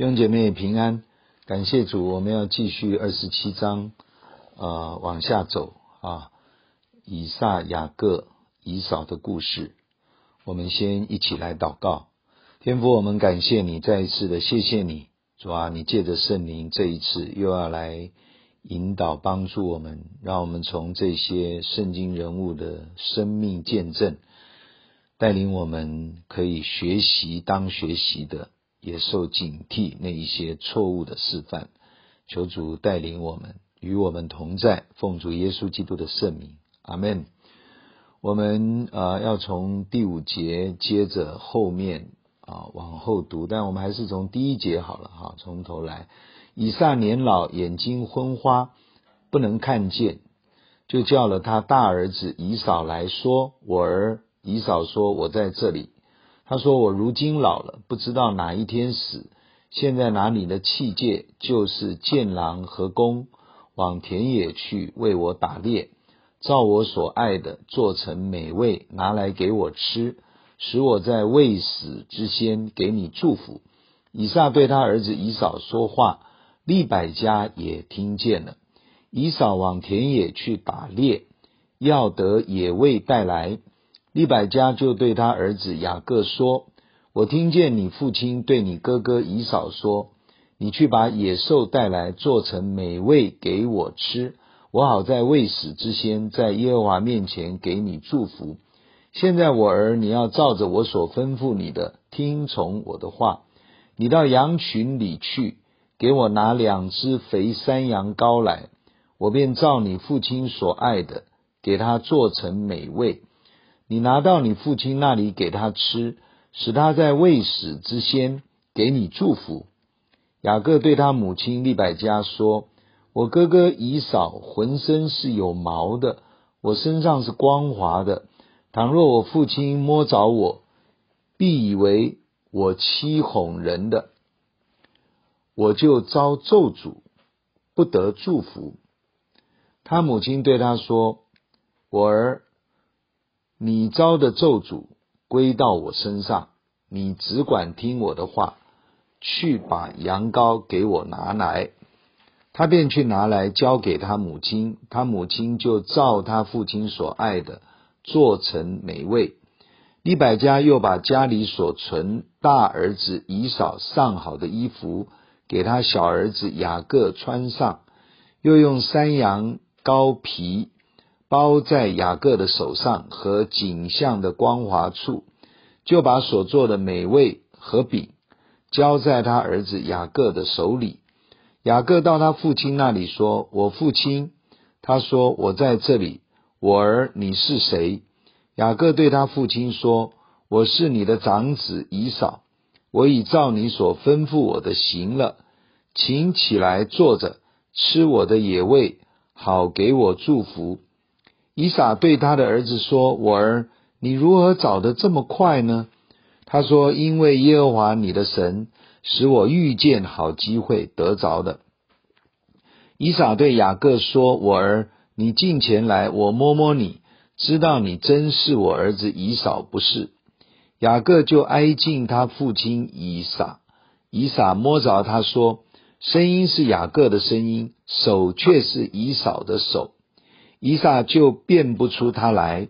弟兄姐妹平安，感谢主，我们要继续二十七章，呃，往下走啊。以撒、雅各、以扫的故事，我们先一起来祷告。天父，我们感谢你，再一次的谢谢你，主啊，你借着圣灵这一次又要来引导帮助我们，让我们从这些圣经人物的生命见证，带领我们可以学习当学习的。也受警惕那一些错误的示范，求主带领我们，与我们同在，奉主耶稣基督的圣名，阿门。我们啊、呃、要从第五节接着后面啊、往后读，但我们还是从第一节好了哈，从头来。以撒年老，眼睛昏花，不能看见，就叫了他大儿子以扫来说：“我儿。”以扫说：“我在这里。”他说：“我如今老了，不知道哪一天死。现在拿你的器械，就是箭囊和弓，往田野去为我打猎，照我所爱的做成美味，拿来给我吃，使我在未死之先给你祝福。”以撒对他儿子以扫说话，利百加也听见了。以扫往田野去打猎，要得野味带来。利百加就对他儿子雅各说：“我听见你父亲对你哥哥以扫说，你去把野兽带来，做成美味给我吃，我好在未死之先，在耶和华面前给你祝福。现在我儿，你要照着我所吩咐你的，听从我的话。你到羊群里去，给我拿两只肥山羊羔来，我便照你父亲所爱的，给他做成美味。”你拿到你父亲那里给他吃，使他在未死之先给你祝福。雅各对他母亲利百加说：“我哥哥以扫浑身是有毛的，我身上是光滑的。倘若我父亲摸着我，必以为我欺哄人的，我就遭咒诅，不得祝福。”他母亲对他说：“我儿。”你招的咒诅归到我身上，你只管听我的话，去把羊羔给我拿来。他便去拿来，交给他母亲，他母亲就照他父亲所爱的做成美味。利百加又把家里所存大儿子以扫上好的衣服给他小儿子雅各穿上，又用山羊羔皮。包在雅各的手上和颈项的光滑处，就把所做的美味和饼交在他儿子雅各的手里。雅各到他父亲那里说：“我父亲。”他说：“我在这里。”我儿，你是谁？雅各对他父亲说：“我是你的长子以扫。我已照你所吩咐我的行了，请起来坐着吃我的野味，好给我祝福。”以撒对他的儿子说：“我儿，你如何找得这么快呢？”他说：“因为耶和华你的神使我遇见好机会得着的。”以撒对雅各说：“我儿，你近前来，我摸摸你，知道你真是我儿子以扫不是。”雅各就挨近他父亲以撒，以撒摸着他说：“声音是雅各的声音，手却是以扫的手。”以撒就辨不出他来，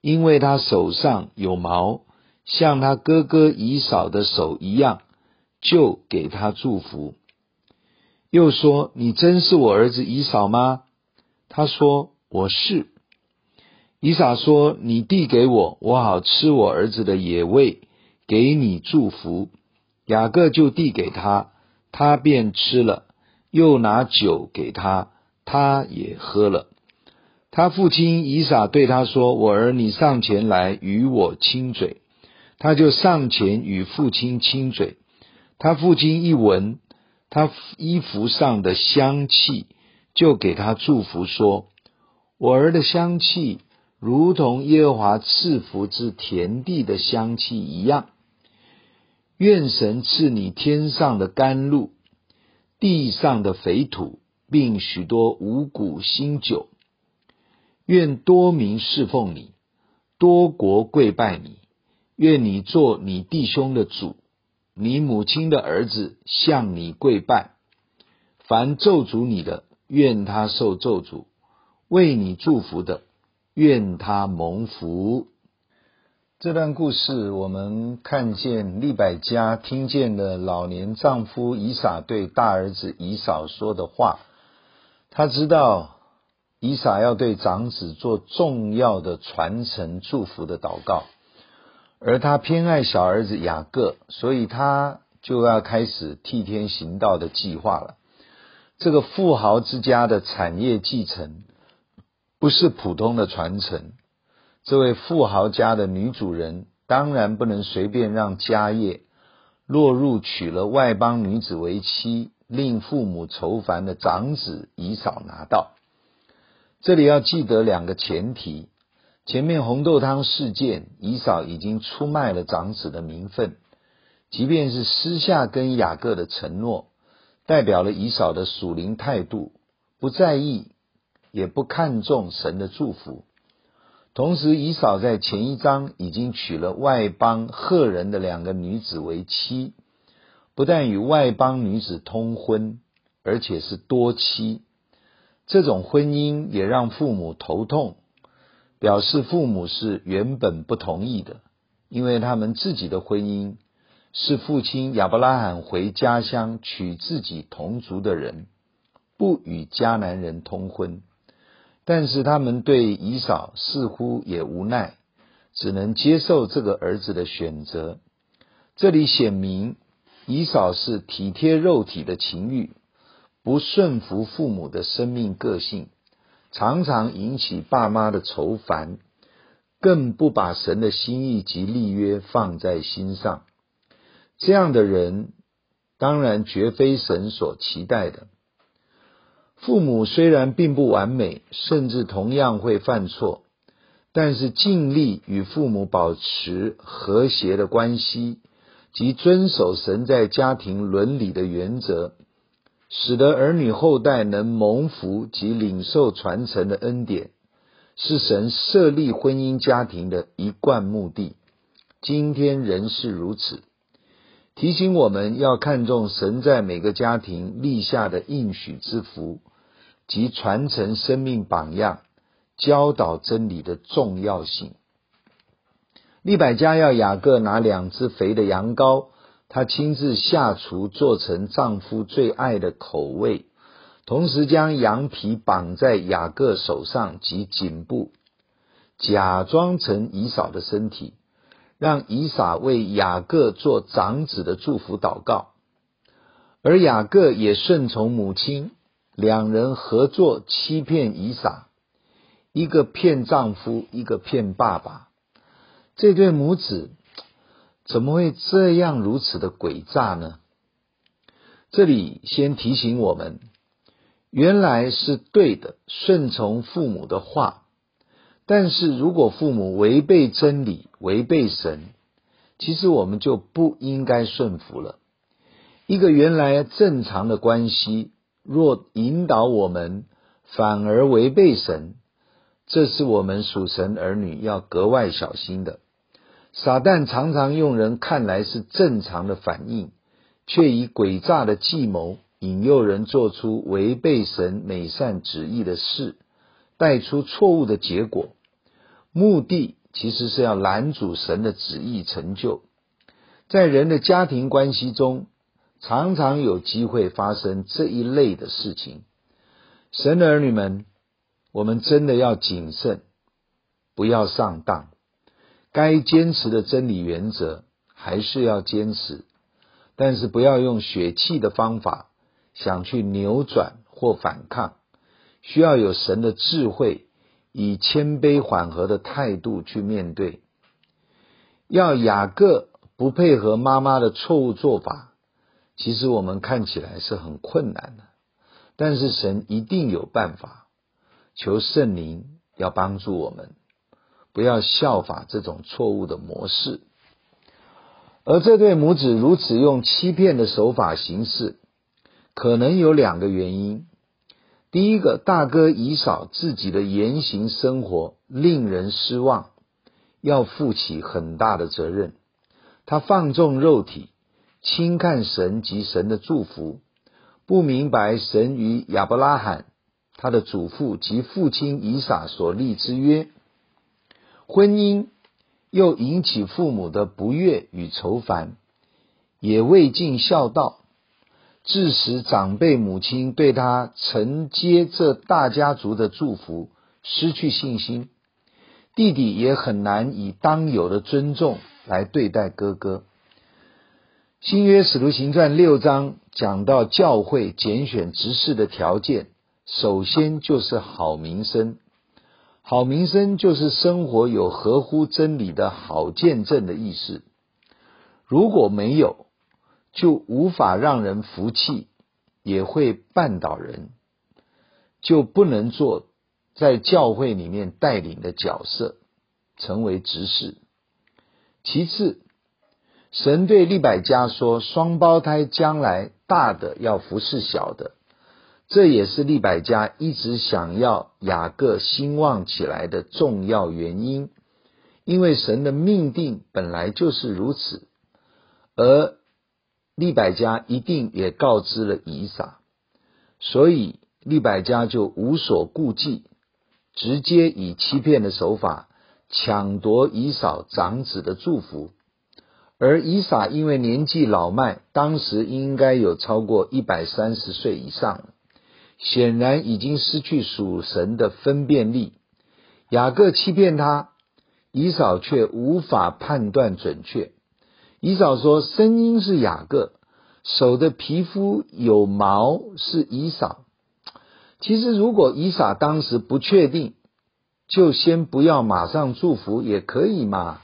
因为他手上有毛，像他哥哥以扫的手一样，就给他祝福。又说：“你真是我儿子以扫吗？”他说：“我是。”以撒说：“你递给我，我好吃我儿子的野味，给你祝福。”雅各就递给他，他便吃了，又拿酒给他，他也喝了。他父亲以撒对他说：“我儿，你上前来与我亲嘴。”他就上前与父亲亲嘴。他父亲一闻他衣服上的香气，就给他祝福说：“我儿的香气，如同耶和华赐福之田地的香气一样。愿神赐你天上的甘露，地上的肥土，并许多五谷新酒。”愿多民侍奉你，多国跪拜你。愿你做你弟兄的主，你母亲的儿子向你跪拜。凡咒诅你的，愿他受咒诅；为你祝福的，愿他蒙福。这段故事，我们看见利百家听见了老年丈夫以撒对大儿子以扫说的话，他知道以撒要对长子做重要的传承祝福的祷告，而他偏爱小儿子雅各，所以他就要开始替天行道的计划了。这个富豪之家的产业继承不是普通的传承。这位富豪家的女主人当然不能随便让家业落入娶了外邦女子为妻，令父母愁烦的长子以扫拿到。这里要记得两个前提：前面红豆汤事件，以嫂已经出卖了长子的名分，即便是私下跟雅各的承诺。代表了以嫂的属灵态度，不在意，也不看重神的祝福。同时，以嫂在前一章已经娶了外邦赫人的两个女子为妻，不但与外邦女子通婚，而且是多妻。这种婚姻也让父母头痛，表示父母是原本不同意的，因为他们自己的婚姻。是父亲亚伯拉罕回家乡娶自己同族的人，不与迦南人通婚。但是他们对以扫似乎也无奈，只能接受这个儿子的选择。这里显明，以扫是体贴肉体的情欲，不顺服父母的生命个性，常常引起爸妈的愁烦，更不把神的心意及立约放在心上。这样的人，当然绝非神所期待的。父母虽然并不完美，甚至同样会犯错，但是尽力与父母保持和谐的关系，及遵守神在家庭伦理的原则，使得儿女后代能蒙福及领受传承的恩典，是神设立婚姻家庭的一贯目的。今天仍是如此。提醒我们要看重神在每个家庭立下的应许之福，及传承生命榜样、教导真理的重要性。利百加要雅各拿两只肥的羊羔，他亲自下厨做成丈夫最爱的口味，同时将羊皮绑在雅各手上及颈部，假装成以扫的身体。让以撒为雅各做长子的祝福祷告，而雅各也顺从母亲，两人合作欺骗以撒，一个骗丈夫，一个骗爸爸。这对母子怎么会这样如此的诡诈呢？这里先提醒我们，原来是对的，顺从父母的话。但是如果父母违背真理，违背神，其实我们就不应该顺服了。一个原来正常的关系，若引导我们反而违背神，这是我们属神儿女要格外小心的。撒旦常常用人看来是正常的反应，却以诡诈的计谋引诱人做出违背神美善旨意的事。带出错误的结果，目的其实是要拦阻神的旨意成就。在人的家庭关系中，常常有机会发生这一类的事情。神的儿女们，我们真的要谨慎，不要上当。该坚持的真理原则还是要坚持，但是不要用血气的方法想去扭转或反抗。需要有神的智慧，以谦卑缓和的态度去面对。要雅各不配合妈妈的错误做法，其实我们看起来是很困难的，但是神一定有办法。求圣灵要帮助我们，不要效法这种错误的模式。而这对母子如此用欺骗的手法行事，可能有两个原因。第一个，大哥以扫自己的言行生活令人失望，要负起很大的责任。他放纵肉体，轻看神及神的祝福，不明白神与亚伯拉罕他的祖父及父亲以撒所立之约，婚姻又引起父母的不悦与愁烦，也未尽孝道，致使长辈母亲对他承接这大家族的祝福失去信心。弟弟也很难以当有的尊重来对待哥哥。新约使徒行传六章讲到教会拣选执事的条件，首先就是好名声。好名声就是生活有合乎真理的好见证的意思。如果没有，就无法让人服气，也会绊倒人，就不能做。在教会里面带领的角色，成为执事。其次，神对利百加说：“双胞胎将来大的要服侍小的。”这也是利百加一直想要雅各兴旺起来的重要原因，因为神的命定本来就是如此。而利百加一定也告知了以撒，所以利百加就无所顾忌。直接以欺骗的手法抢夺以扫长子的祝福，而以撒因为年纪老迈，当时应该有超过一百三十岁以上，显然已经失去属神的分辨力。雅各欺骗他，以扫却无法判断准确。以扫说：“声音是雅各，手的皮肤有毛是以扫。”其实，如果以撒当时不确定，就先不要马上祝福也可以嘛。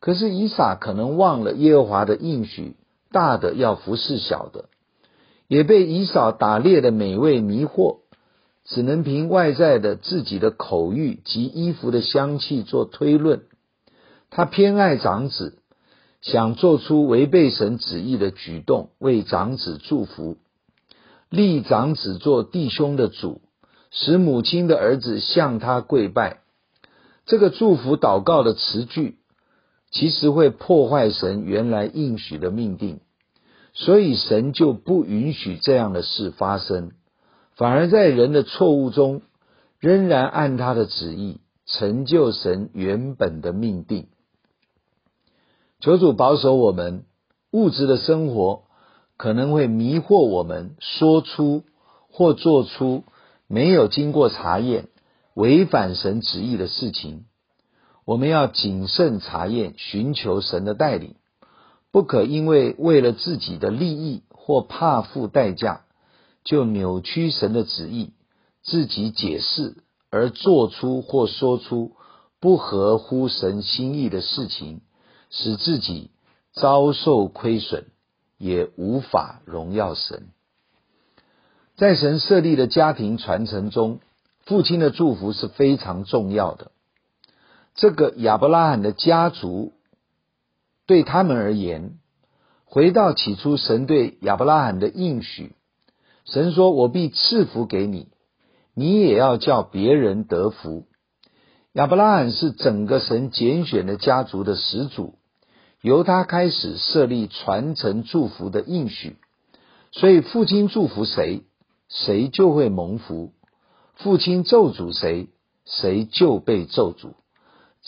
可是以撒可能忘了耶和华的应许，大的要服侍小的，也被以扫打猎的美味迷惑，只能凭外在的自己的口欲及衣服的香气做推论。他偏爱长子，想做出违背神旨意的举动，为长子祝福。立长子做弟兄的主，使母亲的儿子向他跪拜。这个祝福祷告的词句，其实会破坏神原来应许的命定，所以神就不允许这样的事发生，反而在人的错误中，仍然按他的旨意成就神原本的命定。求主保守我们物质的生活。可能会迷惑我们，说出或做出没有经过查验、违反神旨意的事情。我们要谨慎查验，寻求神的带领，不可因为为了自己的利益或怕付代价，就扭曲神的旨意，自己解释而做出或说出不合乎神心意的事情，使自己遭受亏损。也无法荣耀神。在神设立的家庭传承中，父亲的祝福是非常重要的。这个亚伯拉罕的家族对他们而言，回到起初神对亚伯拉罕的应许，神说：“我必赐福给你，你也要叫别人得福。”亚伯拉罕是整个神拣选的家族的始祖。由他开始设立传承祝福的应许，所以父亲祝福谁，谁就会蒙福；父亲咒诅谁，谁就被咒诅。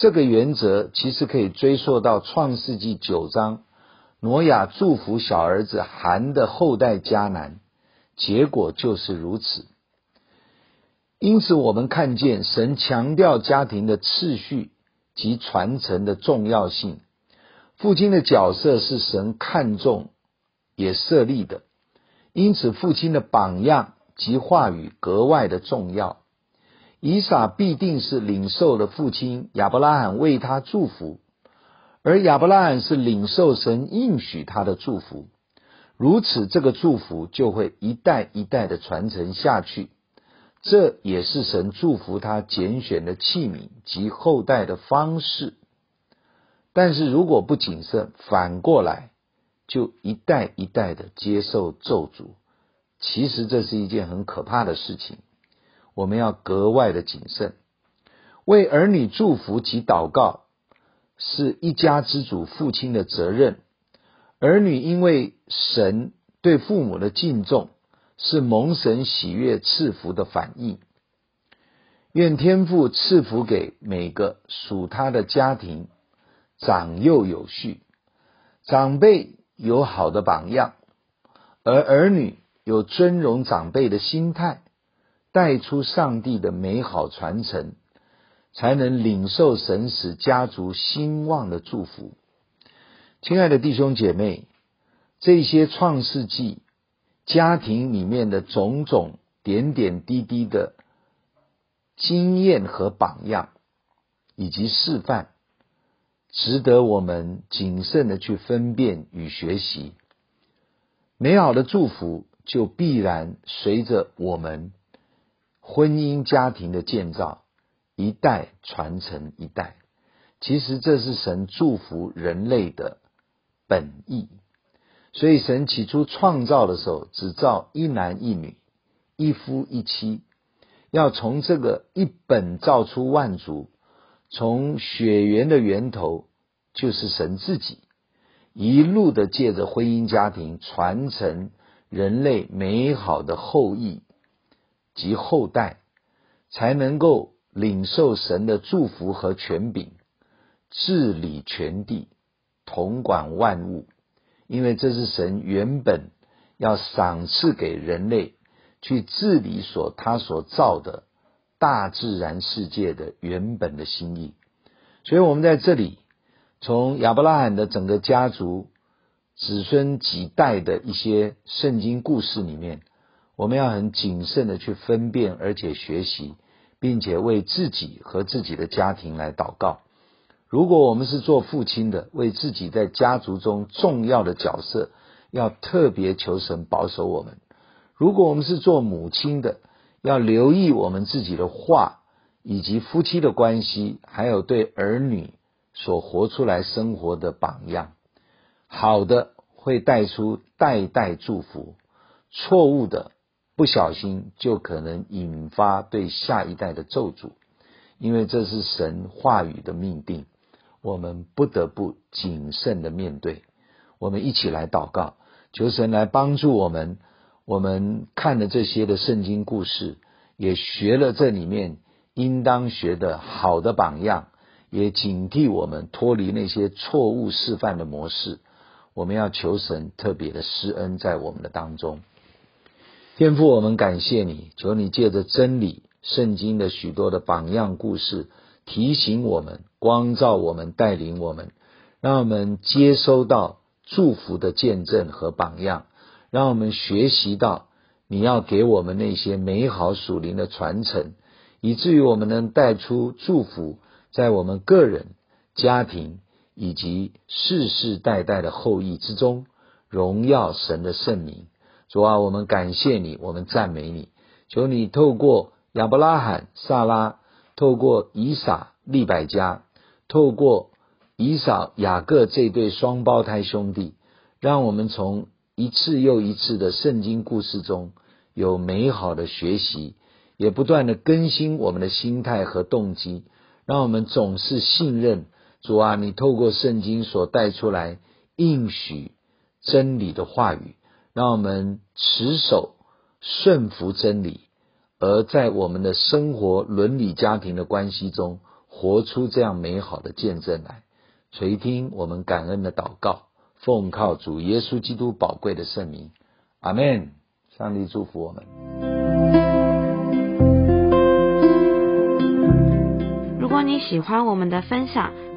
这个原则其实可以追溯到创世纪九章，挪亚祝福小儿子含的后代迦南，结果就是如此。因此，我们看见神强调家庭的次序及传承的重要性。父亲的角色是神看重也设立的，因此父亲的榜样及话语格外的重要。以撒必定是领受了父亲亚伯拉罕为他祝福，而亚伯拉罕是领受神应许他的祝福，如此这个祝福就会一代一代的传承下去。这也是神祝福他拣选的器皿及后代的方式。但是如果不谨慎，反过来就一代一代的接受咒诅，其实这是一件很可怕的事情。我们要格外的谨慎，为儿女祝福及祷告是一家之主父亲的责任，儿女因为神对父母的敬重，是蒙神喜悦赐福的反应。愿天父赐福给每个属他的家庭，长幼有序，长辈有好的榜样，而儿女有尊荣长辈的心态，带出上帝的美好传承，才能领受神使家族兴旺的祝福。亲爱的弟兄姐妹，这些创世纪家庭里面的种种点点滴滴的经验和榜样，以及示范。值得我们谨慎的去分辨与学习，美好的祝福就必然随着我们婚姻家庭的建造，一代传承一代。其实这是神祝福人类的本意。所以神起初创造的时候，只造一男一女，一夫一妻，要从这个一本造出万族。从血缘的源头就是神自己，一路的借着婚姻家庭传承人类美好的后裔及后代，才能够领受神的祝福和权柄，治理全地，统管万物。因为这是神原本要赏赐给人类去治理所他所造的。大自然世界的原本的心意，所以我们在这里从亚伯拉罕的整个家族子孙几代的一些圣经故事里面，我们要很谨慎的去分辨，而且学习，并且为自己和自己的家庭来祷告。如果我们是做父亲的，为自己在家族中重要的角色，要特别求神保守我们；如果我们是做母亲的，要留意我们自己的话，以及夫妻的关系，还有对儿女所活出来生活的榜样。好的会带出代代祝福，错误的不小心就可能引发对下一代的咒诅，因为这是神话语的命定，我们不得不谨慎的面对。我们一起来祷告，求神来帮助我们。我们看了这些的圣经故事，也学了这里面应当学的好的榜样，也警惕我们脱离那些错误示范的模式。我们要求神特别的施恩在我们的当中。天父，我们感谢你，求你借着真理、圣经的许多的榜样故事，提醒我们、光照我们、带领我们，让我们接收到祝福的见证和榜样。让我们学习到你要给我们那些美好属灵的传承，以至于我们能带出祝福，在我们个人、家庭以及世世代代的后裔之中，荣耀神的圣名。主啊，我们感谢你，我们赞美你，求你透过亚伯拉罕、撒拉，透过以撒、利百加，透过以扫、雅各这对双胞胎兄弟，让我们从。一次又一次的圣经故事中有美好的学习，也不断的更新我们的心态和动机，让我们总是信任主啊！你透过圣经所带出来应许真理的话语，让我们持守顺服真理，而在我们的生活、伦理、家庭的关系中，活出这样美好的见证来。垂听我们感恩的祷告。奉靠主耶稣基督宝贵的圣名，阿门。上帝祝福我们。如果你喜欢我们的分享，